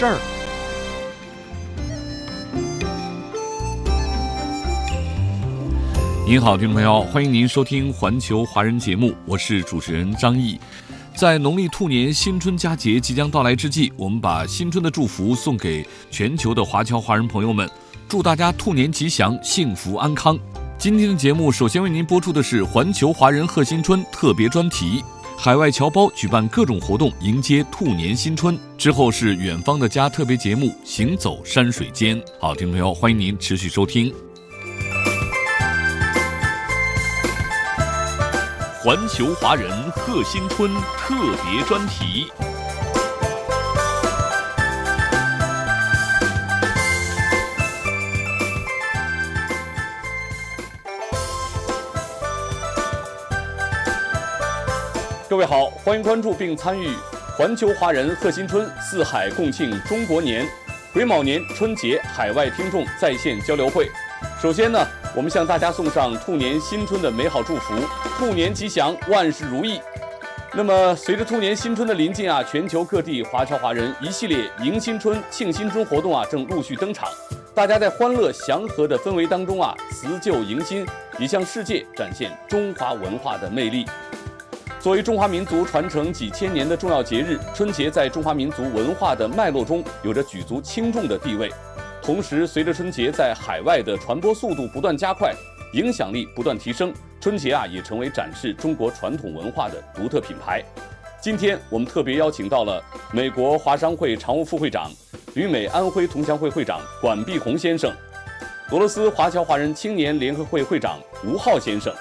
事儿。您好，听众朋友，欢迎您收听环球华人节目，我是主持人张毅。在农历兔年新春佳节即将到来之际，我们把新春的祝福送给全球的华侨华人朋友们，祝大家兔年吉祥、幸福安康。今天的节目首先为您播出的是环球华人贺新春特别专题，海外侨胞举办各种活动迎接兔年新春。之后是远方的家特别节目，行走山水间。好，听众朋友，欢迎您持续收听。环球华人贺新春特别专题。各位好，欢迎关注并参与环球华人贺新春四海共庆中国年癸卯年春节海外听众在线交流会。首先呢，我们向大家送上兔年新春的美好祝福，兔年吉祥，万事如意。那么，随着兔年新春的临近啊，全球各地华侨华人一系列迎新春、庆新春活动啊，正陆续登场。大家在欢乐祥和的氛围当中啊，辞旧迎新，也向世界展现中华文化的魅力。作为中华民族传承几千年的重要节日，春节在中华民族文化的脉络中有着举足轻重的地位。同时，随着春节在海外的传播速度不断加快，影响力不断提升，春节啊也成为展示中国传统文化的独特品牌。今天我们特别邀请到了美国华商会常务副会长、旅美安徽同乡会会长管碧红先生，俄罗斯华侨华人青年联合会会长吴浩先生。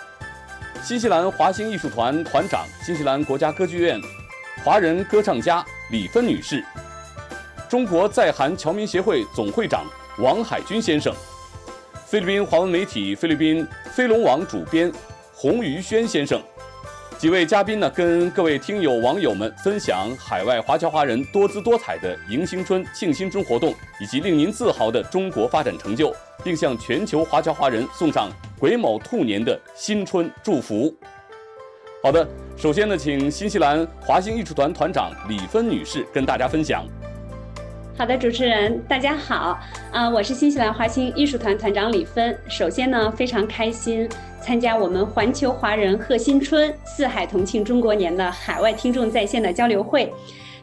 新西兰华星艺术团团长、新西兰国家歌剧院华人歌唱家李芬女士，中国在韩侨民协会总会长王海军先生，菲律宾华文媒体菲律宾飞龙网主编洪于轩先生，几位嘉宾呢，跟各位听友网友们分享海外华侨华人多姿多彩的迎新春、庆新春活动，以及令您自豪的中国发展成就，并向全球华侨华人送上。癸卯兔年的新春祝福。好的，首先呢，请新西兰华星艺术团团长李芬女士跟大家分享。好的，主持人大家好，啊，我是新西兰华星艺术团团长李芬。首先呢，非常开心参加我们环球华人贺新春、四海同庆中国年的海外听众在线的交流会。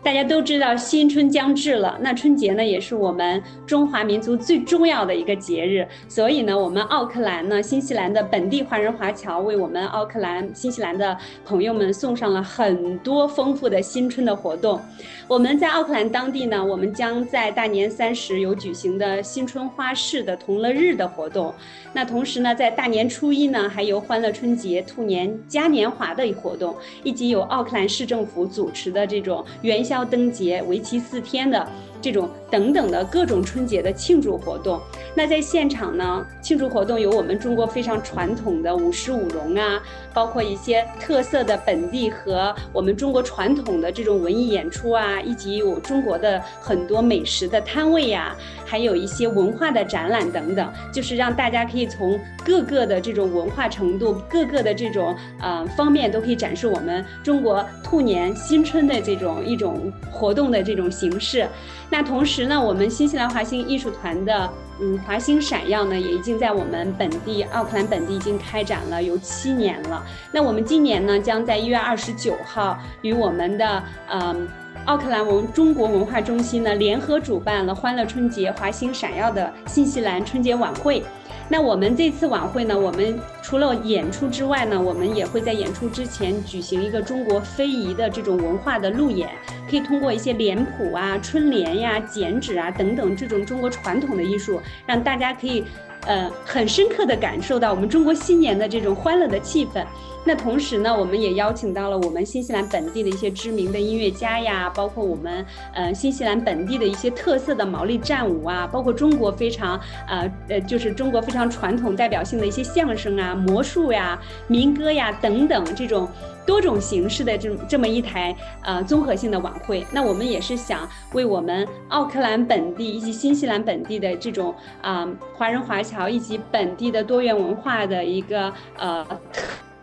大家都知道新春将至了，那春节呢也是我们中华民族最重要的一个节日，所以呢，我们奥克兰呢，新西兰的本地华人华侨为我们奥克兰、新西兰的朋友们送上了很多丰富的新春的活动。我们在奥克兰当地呢，我们将在大年三十有举行的新春花市的同乐日的活动，那同时呢，在大年初一呢，还有欢乐春节、兔年嘉年华的活动，以及有奥克兰市政府主持的这种元宵。灯节为期四天的这种等等的各种春节的庆祝活动，那在现场呢，庆祝活动有我们中国非常传统的舞狮舞龙啊，包括一些特色的本地和我们中国传统的这种文艺演出啊，以及有中国的很多美食的摊位呀，还有一些文化的展览等等，就是让大家可以从各个的这种文化程度、各个的这种呃方面都可以展示我们中国兔年新春的这种一种。活动的这种形式，那同时呢，我们新西兰华星艺术团的嗯华星闪耀呢，也已经在我们本地奥克兰本地已经开展了有七年了。那我们今年呢，将在一月二十九号与我们的嗯奥克兰文中国文化中心呢联合主办了欢乐春节华星闪耀的新西兰春节晚会。那我们这次晚会呢，我们除了演出之外呢，我们也会在演出之前举行一个中国非遗的这种文化的路演，可以通过一些脸谱啊、春联呀、剪纸啊等等这种中国传统的艺术，让大家可以呃很深刻的感受到我们中国新年的这种欢乐的气氛。那同时呢，我们也邀请到了我们新西兰本地的一些知名的音乐家呀，包括我们呃新西兰本地的一些特色的毛利战舞啊，包括中国非常呃呃就是中国非常传统代表性的一些相声啊、魔术呀、民歌呀等等这种多种形式的这种这么一台呃综合性的晚会。那我们也是想为我们奥克兰本地以及新西兰本地的这种啊华人华侨以及本地的多元文化的一个呃。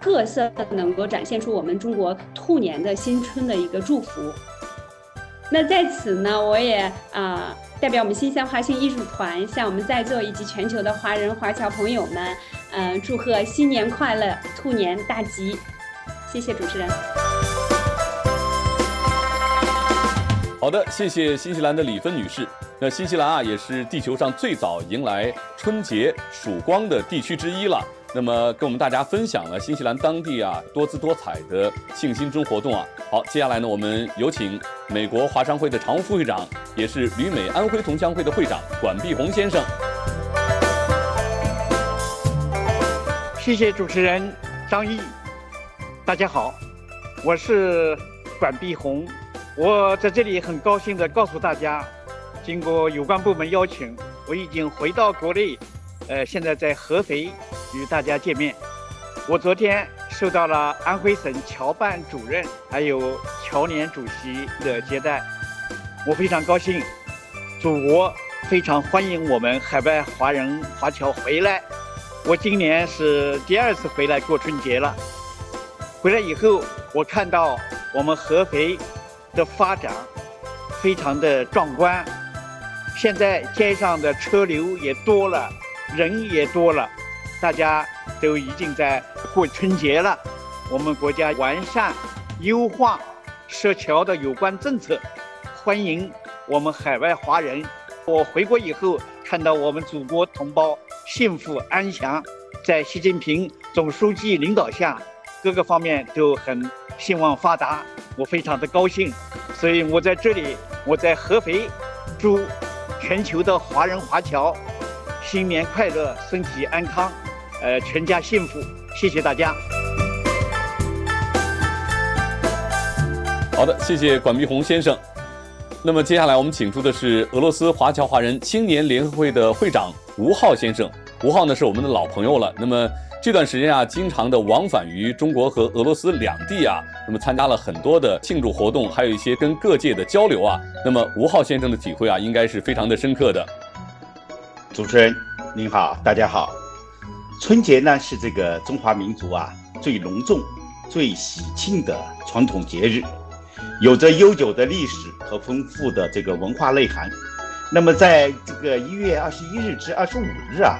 特色能够展现出我们中国兔年的新春的一个祝福。那在此呢，我也啊代表我们新乡华星艺术团，向我们在座以及全球的华人华侨朋友们，嗯，祝贺新年快乐，兔年大吉！谢谢主持人。好的，谢谢新西兰的李芬女士。那新西兰啊，也是地球上最早迎来春节曙光的地区之一了。那么跟我们大家分享了新西兰当地啊多姿多彩的庆新春活动啊。好，接下来呢，我们有请美国华商会的常务副会长，也是旅美安徽同乡会的会长管碧红先生。谢谢主持人张毅，大家好，我是管碧红，我在这里很高兴的告诉大家，经过有关部门邀请，我已经回到国内，呃，现在在合肥。与大家见面，我昨天受到了安徽省侨办主任还有侨联主席的接待，我非常高兴。祖国非常欢迎我们海外华人华侨回来。我今年是第二次回来过春节了。回来以后，我看到我们合肥的发展非常的壮观，现在街上的车流也多了，人也多了。大家都已经在过春节了，我们国家完善、优化涉侨的有关政策，欢迎我们海外华人。我回国以后，看到我们祖国同胞幸福安详，在习近平总书记领导下，各个方面都很兴旺发达，我非常的高兴。所以我在这里，我在合肥，祝全球的华人华侨新年快乐，身体安康。呃，全家幸福，谢谢大家。好的，谢谢管碧红先生。那么接下来我们请出的是俄罗斯华侨华人青年联合会的会长吴浩先生。吴浩呢是我们的老朋友了。那么这段时间啊，经常的往返于中国和俄罗斯两地啊，那么参加了很多的庆祝活动，还有一些跟各界的交流啊。那么吴浩先生的体会啊，应该是非常的深刻的。主持人您好，大家好。春节呢是这个中华民族啊最隆重、最喜庆的传统节日，有着悠久的历史和丰富的这个文化内涵。那么在这个一月二十一日至二十五日啊，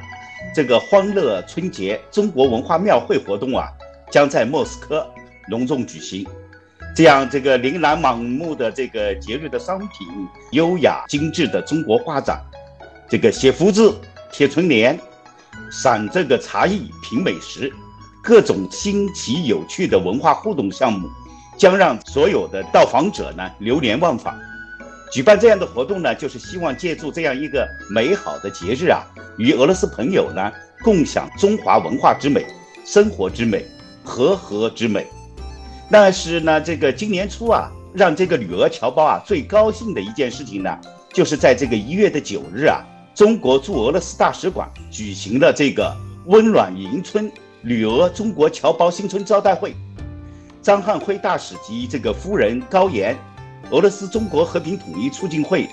这个欢乐春节中国文化庙会活动啊将在莫斯科隆重举行。这样这个琳琅满目的这个节日的商品，优雅精致的中国画展，这个写福字、贴春联。赏这个茶艺、品美食，各种新奇有趣的文化互动项目，将让所有的到访者呢流连忘返。举办这样的活动呢，就是希望借助这样一个美好的节日啊，与俄罗斯朋友呢共享中华文化之美、生活之美、和合之美。但是呢，这个今年初啊，让这个旅俄侨胞啊最高兴的一件事情呢，就是在这个一月的九日啊。中国驻俄罗斯大使馆举行了这个温暖迎春旅俄中国侨胞新春招待会。张汉辉大使及这个夫人高岩，俄罗斯中国和平统一促进会、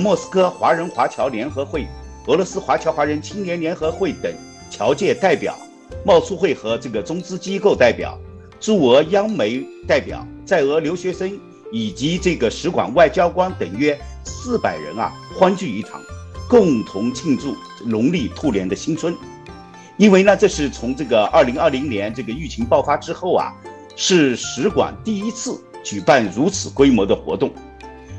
莫斯科华人华侨联合会、俄罗斯华侨华人青年联合会等侨界代表、贸促会和这个中资机构代表、驻俄央媒代表、在俄留学生以及这个使馆外交官等约四百人啊，欢聚一堂。共同庆祝农历兔年的新春，因为呢，这是从这个二零二零年这个疫情爆发之后啊，是使馆第一次举办如此规模的活动。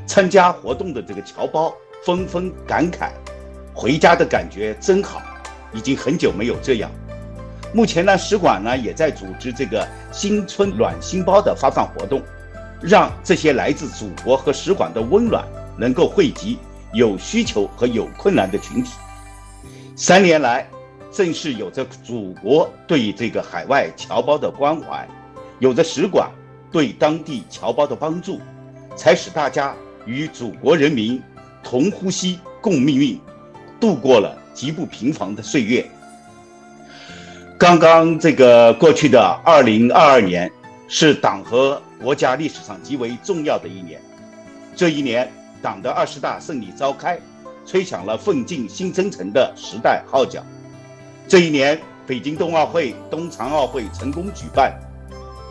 参加活动的这个侨胞纷纷感慨：“回家的感觉真好，已经很久没有这样。”目前呢，使馆呢也在组织这个新春暖心包的发放活动，让这些来自祖国和使馆的温暖能够汇集。有需求和有困难的群体，三年来，正是有着祖国对这个海外侨胞的关怀，有着使馆对当地侨胞的帮助，才使大家与祖国人民同呼吸共命运，度过了极不平凡的岁月。刚刚这个过去的二零二二年，是党和国家历史上极为重要的一年。这一年，党的二十大胜利召开，吹响了奋进新征程的时代号角。这一年，北京冬奥会、冬残奥会成功举办。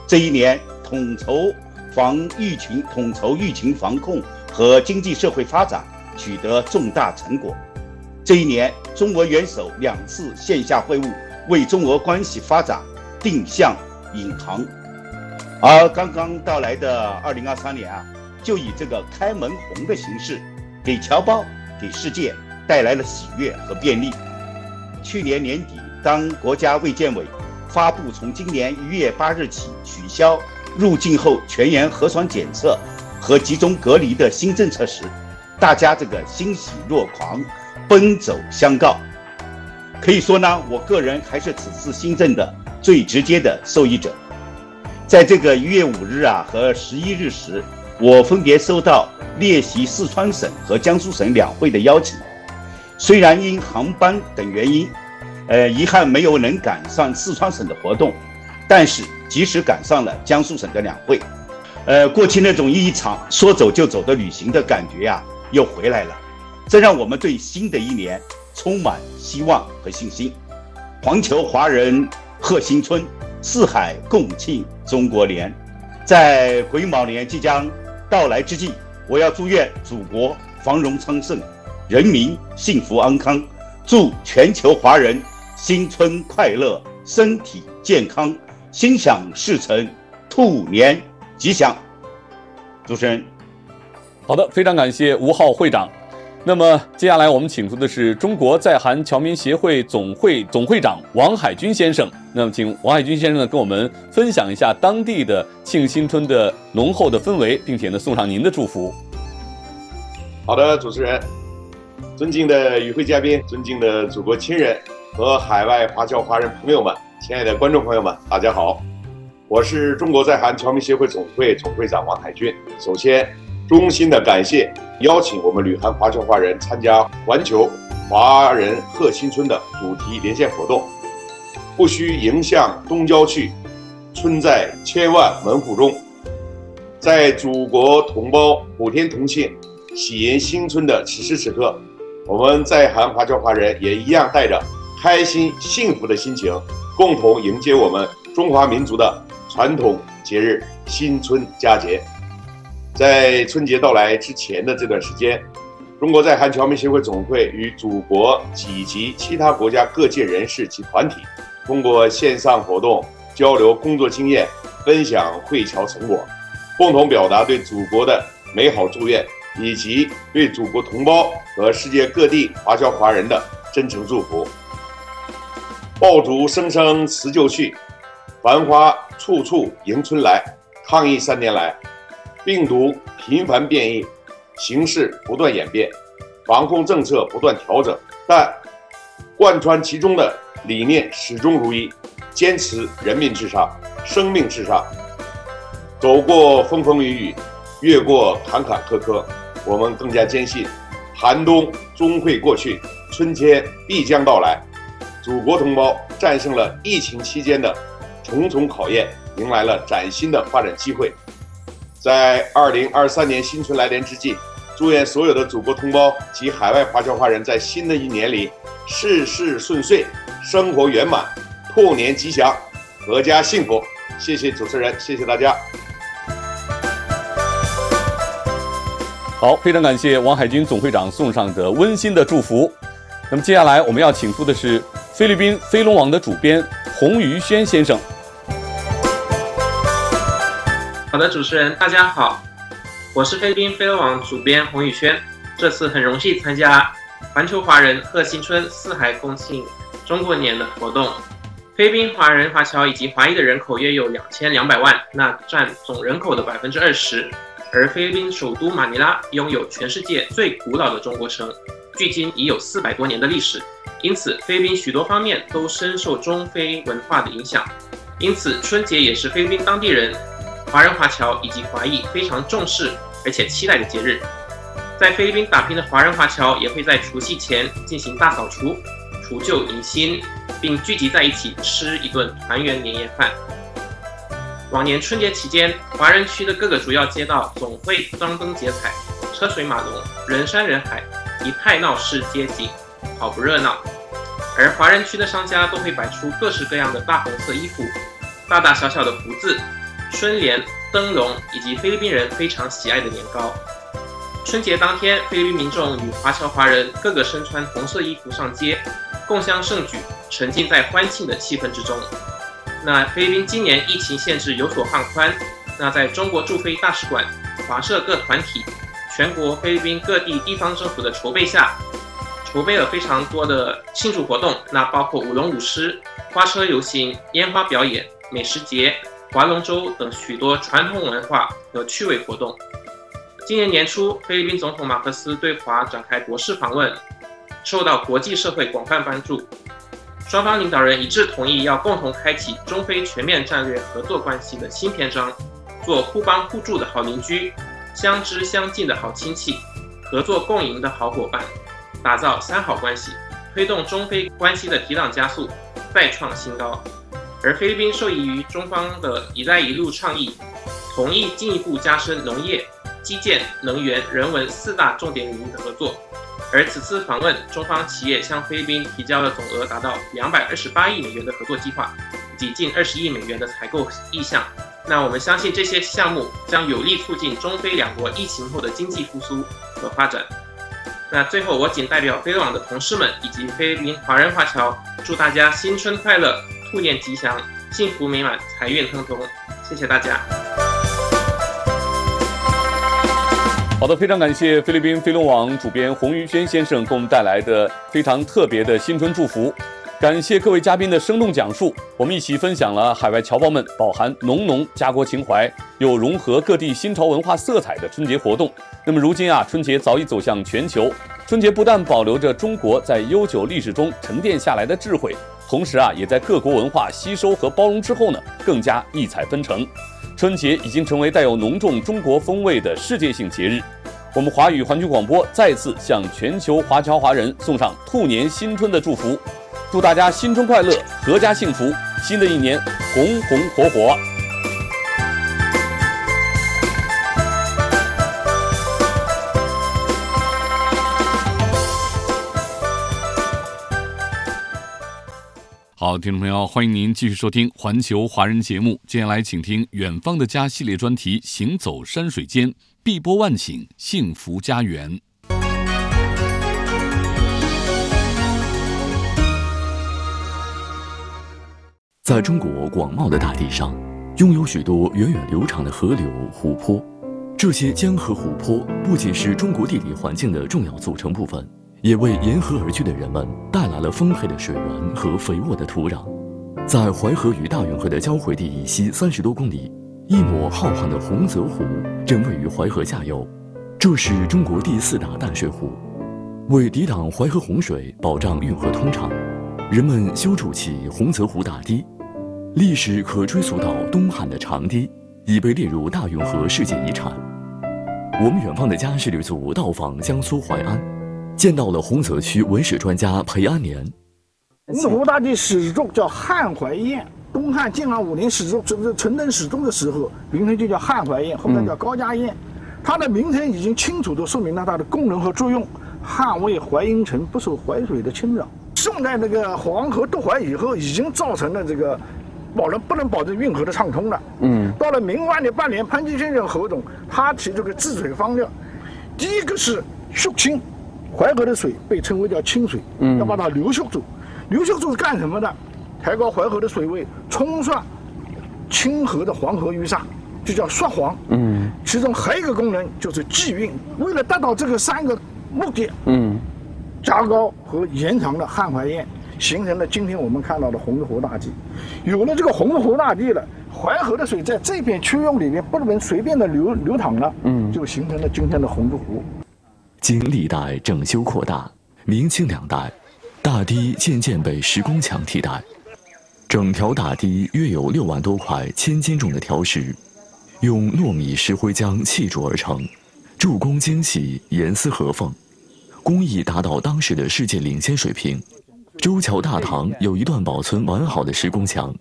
这一年，统筹防疫情、统筹疫情防控和经济社会发展取得重大成果。这一年，中俄元首两次线下会晤。为中俄关系发展定向引航，而刚刚到来的二零二三年啊，就以这个开门红的形式，给侨胞、给世界带来了喜悦和便利。去年年底，当国家卫健委发布从今年一月八日起取消入境后全员核酸检测和集中隔离的新政策时，大家这个欣喜若狂，奔走相告。可以说呢，我个人还是此次新政的最直接的受益者。在这个一月五日啊和十一日时，我分别收到列席四川省和江苏省两会的邀请。虽然因航班等原因，呃，遗憾没有能赶上四川省的活动，但是及时赶上了江苏省的两会，呃，过去那种一场说走就走的旅行的感觉呀，又回来了。这让我们对新的一年。充满希望和信心，环球华人贺新春，四海共庆中国年。在癸卯年即将到来之际，我要祝愿祖国繁荣昌盛，人民幸福安康，祝全球华人新春快乐，身体健康，心想事成，兔年吉祥。主持人，好的，非常感谢吴浩会长。那么接下来我们请出的是中国在韩侨民协会总会总会长王海军先生。那么，请王海军先生呢跟我们分享一下当地的庆新春的浓厚的氛围，并且呢送上您的祝福。好的，主持人，尊敬的与会嘉宾，尊敬的祖国亲人和海外华侨华人朋友们，亲爱的观众朋友们，大家好，我是中国在韩侨民协会总会总会长王海军。首先，衷心的感谢。邀请我们旅韩华侨华人参加环球华人贺新春的主题连线活动。不须迎向东郊去，春在千万门户中。在祖国同胞普天同庆、喜迎新春的此时此刻，我们在韩华侨华人也一样带着开心幸福的心情，共同迎接我们中华民族的传统节日新春佳节。在春节到来之前的这段时间，中国在韩侨民协会总会与祖国以及其他国家各界人士及团体，通过线上活动交流工作经验，分享会侨成果，共同表达对祖国的美好祝愿，以及对祖国同胞和世界各地华侨华人的真诚祝福。爆竹声声辞旧去，繁花处处迎春来。抗疫三年来。病毒频繁变异，形势不断演变，防控政策不断调整，但贯穿其中的理念始终如一，坚持人民至上、生命至上。走过风风雨雨，越过坎坎坷坷，我们更加坚信，寒冬终会过去，春天必将到来。祖国同胞战胜了疫情期间的重重考验，迎来了崭新的发展机会。在二零二三年新春来临之际，祝愿所有的祖国同胞及海外华侨华人在新的一年里事事顺遂，生活圆满，兔年吉祥，阖家幸福。谢谢主持人，谢谢大家。好，非常感谢王海军总会长送上的温馨的祝福。那么接下来我们要请出的是菲律宾飞龙网的主编洪于轩先生。好的，主持人，大家好，我是菲律宾飞龙网主编洪宇轩。这次很荣幸参加环球华人贺新春四海共庆中国年的活动。菲律宾华人华侨以及华裔的人口约有两千两百万，那占总人口的百分之二十。而菲律宾首都马尼拉拥有全世界最古老的中国城，距今已有四百多年的历史，因此菲律宾许多方面都深受中非文化的影响。因此，春节也是菲律宾当地人、华人华侨以及华裔非常重视而且期待的节日。在菲律宾打拼的华人华侨也会在除夕前进行大扫除、除旧迎新，并聚集在一起吃一顿团圆年夜饭。往年春节期间，华人区的各个主要街道总会张灯结彩、车水马龙、人山人海，一派闹市街景，好不热闹。而华人区的商家都会摆出各式各样的大红色衣服、大大小小的福字、春联、灯笼，以及菲律宾人非常喜爱的年糕。春节当天，菲律宾民众与华侨华人个个身穿红色衣服上街，共襄盛举，沉浸在欢庆的气氛之中。那菲律宾今年疫情限制有所放宽，那在中国驻菲大使馆、华社各团体、全国菲律宾各地地方政府的筹备下，筹备了非常多的庆祝活动，那包括舞龙舞狮、花车游行、烟花表演、美食节、划龙舟等许多传统文化和趣味活动。今年年初，菲律宾总统马克思对华展开国事访问，受到国际社会广泛关注。双方领导人一致同意，要共同开启中非全面战略合作关系的新篇章，做互帮互助的好邻居，相知相敬的好亲戚，合作共赢的好伙伴，打造三好关系，推动中非关系的提档加速，再创新高。而菲律宾受益于中方的一带一路倡议，同意进一步加深农业、基建、能源、人文四大重点领域的合作。而此次访问，中方企业向菲律宾提交了总额达到两百二十八亿美元的合作计划，以及近二十亿美元的采购意向。那我们相信这些项目将有力促进中非两国疫情后的经济复苏和发展。那最后，我仅代表飞网的同事们以及菲律宾华人华侨，祝大家新春快乐，兔年吉祥，幸福美满，财运亨通。谢谢大家。好的，非常感谢菲律宾飞龙网主编洪于轩先生给我们带来的非常特别的新春祝福。感谢各位嘉宾的生动讲述，我们一起分享了海外侨胞们饱含浓浓家国情怀又融合各地新潮文化色彩的春节活动。那么如今啊，春节早已走向全球，春节不但保留着中国在悠久历史中沉淀下来的智慧，同时啊，也在各国文化吸收和包容之后呢，更加异彩纷呈。春节已经成为带有浓重中国风味的世界性节日。我们华语环球广播再次向全球华侨华人送上兔年新春的祝福，祝大家新春快乐，阖家幸福，新的一年红红火火。好，听众朋友，欢迎您继续收听环球华人节目。接下来，请听《远方的家》系列专题《行走山水间》，碧波万顷，幸福家园。在中国广袤的大地上，拥有许多源远流长的河流、湖泊。这些江河湖泊不仅是中国地理环境的重要组成部分。也为沿河而居的人们带来了丰沛的水源和肥沃的土壤。在淮河与大运河的交汇地以西三十多公里，一抹浩瀚的洪泽湖正位于淮河下游。这是中国第四大淡水湖。为抵挡淮河洪水，保障运河通畅，人们修筑起洪泽湖大堤，历史可追溯到东汉的长堤，已被列入大运河世界遗产。我们远方的家事旅组到访江苏淮安。见到了洪泽区文史专家裴安年。洪湖大堤始终叫汉淮堰，东汉建安五年始终这个纯登始终的时候，名称就叫汉淮堰，后面叫高家堰。它的名称已经清楚地说明了它的功能和作用，汉魏淮阴城不受淮水的侵扰。宋代那个黄河渡淮以后，已经造成了这个保能不能保证运河的畅通了。嗯。到了明万历八年，潘基先生侯总他提出个治水方略，第一个是肃清。淮河的水被称为叫清水，嗯要把它流修住。流修住是干什么的？抬高淮河的水位，冲刷清河的黄河淤沙，就叫刷黄。嗯，其中还有一个功能就是济运。为了达到这个三个目的，嗯，加高和延长了汉淮堰，形成了今天我们看到的洪泽湖大堤。有了这个洪泽湖大堤了，淮河的水在这片区域里面不能随便的流流淌了，嗯，就形成了今天的洪泽湖。经历代整修扩大，明清两代，大堤渐渐被石工墙替代。整条大堤约有六万多块千斤重的条石，用糯米石灰浆砌筑而成，铸工精细，严丝合缝，工艺达到当时的世界领先水平。周桥大堂有一段保存完好的石工墙，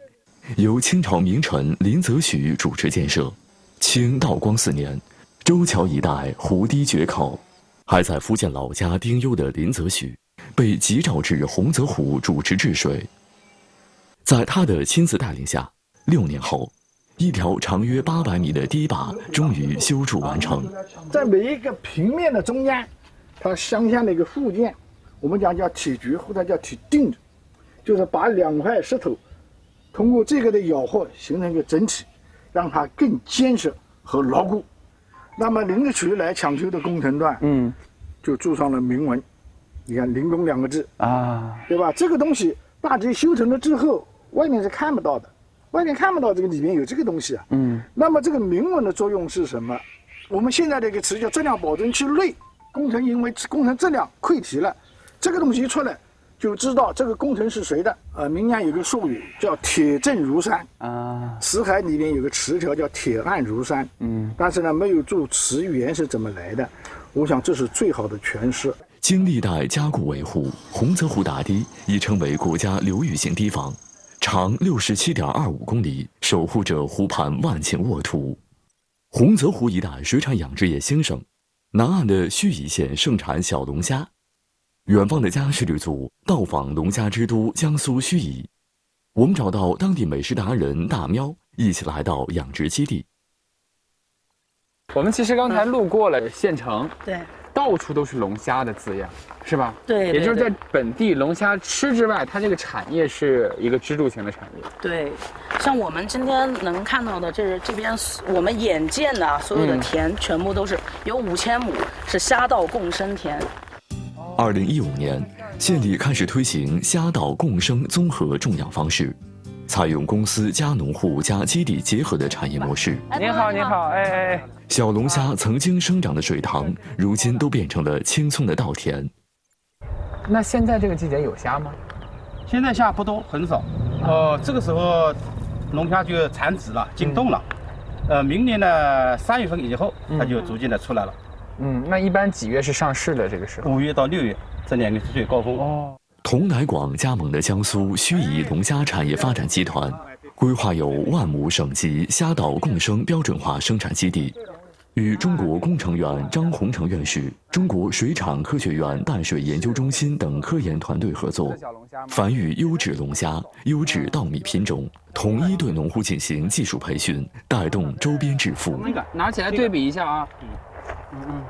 由清朝名臣林则徐主持建设。清道光四年，周桥一带湖堤决口，还在福建老家丁忧的林则徐被急召至洪泽湖主持治水。在他的亲自带领下，六年后，一条长约八百米的堤坝终于修筑完成。在每一个平面的中间，它镶嵌了一个附件，我们讲叫铁局或者叫铁锭子，就是把两块石头通过这个的咬合形成一个整体，让它更坚实和牢固。那么林则徐来抢修的工程段，嗯，就注上了铭文，你看“林工”两个字啊，对吧？这个东西大堤修成了之后。外面是看不到的，外面看不到这个里面有这个东西啊。嗯。那么这个铭文的作用是什么？我们现在的一个词叫质量保证期内工程，因为工程质量溃堤了，这个东西一出来，就知道这个工程是谁的。呃，民间有个术语叫“铁证如山”啊。词海里面有个词条叫“铁案如山”。嗯。但是呢，没有注词源是怎么来的，我想这是最好的诠释。经历代加固维护，洪泽湖大堤已成为国家流域性堤防。长六十七点二五公里，守护着湖畔万顷沃土。洪泽湖一带水产养殖业兴盛，南岸的盱眙县盛产小龙虾。远方的家事旅组到访龙虾之都江苏盱眙，我们找到当地美食达人大喵，一起来到养殖基地。我们其实刚才路过了县城，对。到处都是龙虾的字样，是吧？对，也就是在本地龙虾吃之外，它这个产业是一个支柱型的产业。对，像我们今天能看到的，这是这边我们眼见的所有的田，全部都是有五千亩是虾稻共生田。二零一五年，县里开始推行虾稻共生综合种养方式。采用公司加农户加基地结合的产业模式。您好，您好，哎哎哎！小龙虾曾经生长的水塘，如今都变成了青葱的稻田。那现在这个季节有虾吗？现在虾不多，很少。哦，这个时候龙虾就产子了，进洞了。呃，明年的三月份以后，它就逐渐的出来了。嗯，那一般几月是上市的？这个时候？五月到六月，这两个是最高峰。哦。同乃广加盟的江苏盱眙龙虾产业发展集团，规划有万亩省级虾稻共生标准化生产基地，与中国工程院张洪成院士、中国水产科学院淡水研究中心等科研团队合作，繁育优质龙虾、优质稻米品种，统一对农户进行技术培训，带动周边致富。拿起来对比一下啊，嗯嗯。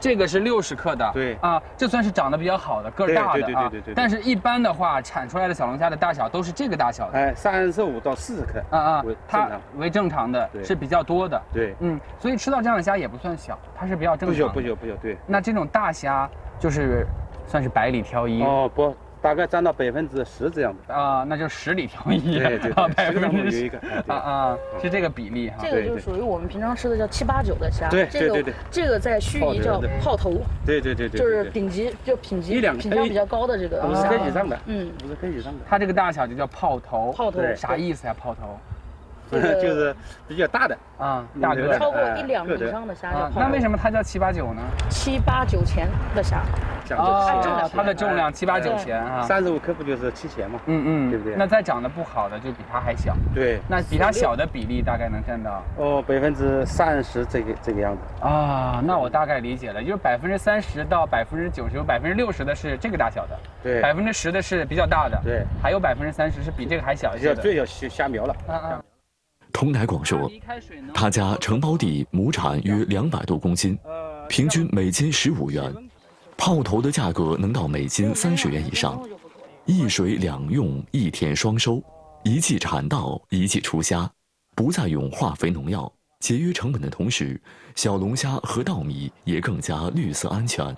这个是六十克的，对啊，这算是长得比较好的，个儿大的啊。对对对对对。但是一般的话，产出来的小龙虾的大小都是这个大小的。哎，三十五到四十克。啊啊，它为正常的，是比较多的。对，嗯，所以吃到这样的虾也不算小，它是比较正常。不小不小不小，对。那这种大虾就是算是百里挑一。哦不。大概占到百分之十这样的啊，那就十里挑一，对对，百分之十啊啊，是这个比例哈。这个就属于我们平常吃的叫七八九的虾，对对对对。这个在盱眙叫炮头，对对对对，就是顶级就品级品相比较高的这个五十克以上的，嗯，五十克以上的。它这个大小就叫炮头，炮头啥意思呀？炮头。就是比较大的啊，大个超过一两米以上的虾叫那为什么它叫七八九呢？七八九钱的虾，哦，它的重量七八九钱啊，三十五克不就是七钱吗？嗯嗯，对不对？那再长得不好的就比它还小。对，那比它小的比例大概能占到？哦，百分之三十这个这个样子。啊，那我大概理解了，就是百分之三十到百分之九十，有百分之六十的是这个大小的，对，百分之十的是比较大的，对，还有百分之三十是比这个还小一些的，最小虾苗了。嗯嗯。童乃广说，他家承包地亩产约两百多公斤，平均每斤十五元，炮头的价格能到每斤三十元以上。一水两用，一田双收，一季产稻，一季出虾，不再用化肥农药，节约成本的同时，小龙虾和稻米也更加绿色安全。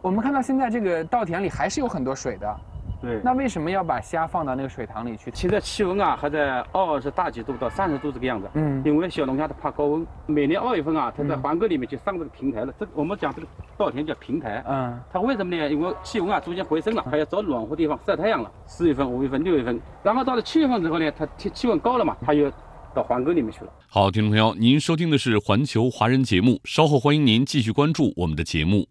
我们看到现在这个稻田里还是有很多水的。对。那为什么要把虾放到那个水塘里去？现在气温啊还在二十大几度到三十度这个样子。嗯。因为小龙虾它怕高温，每年二月份啊，它在黄沟里面就上这个平台了。这我们讲这个稻田叫平台。嗯。它为什么呢？因为气温啊逐渐回升了，它要找暖和地方晒太阳了。四月份、五月份、六月份，然后到了七月份之后呢，它气气温高了嘛，它又到黄沟里面去了。好，听众朋友，您收听的是环球华人节目，稍后欢迎您继续关注我们的节目。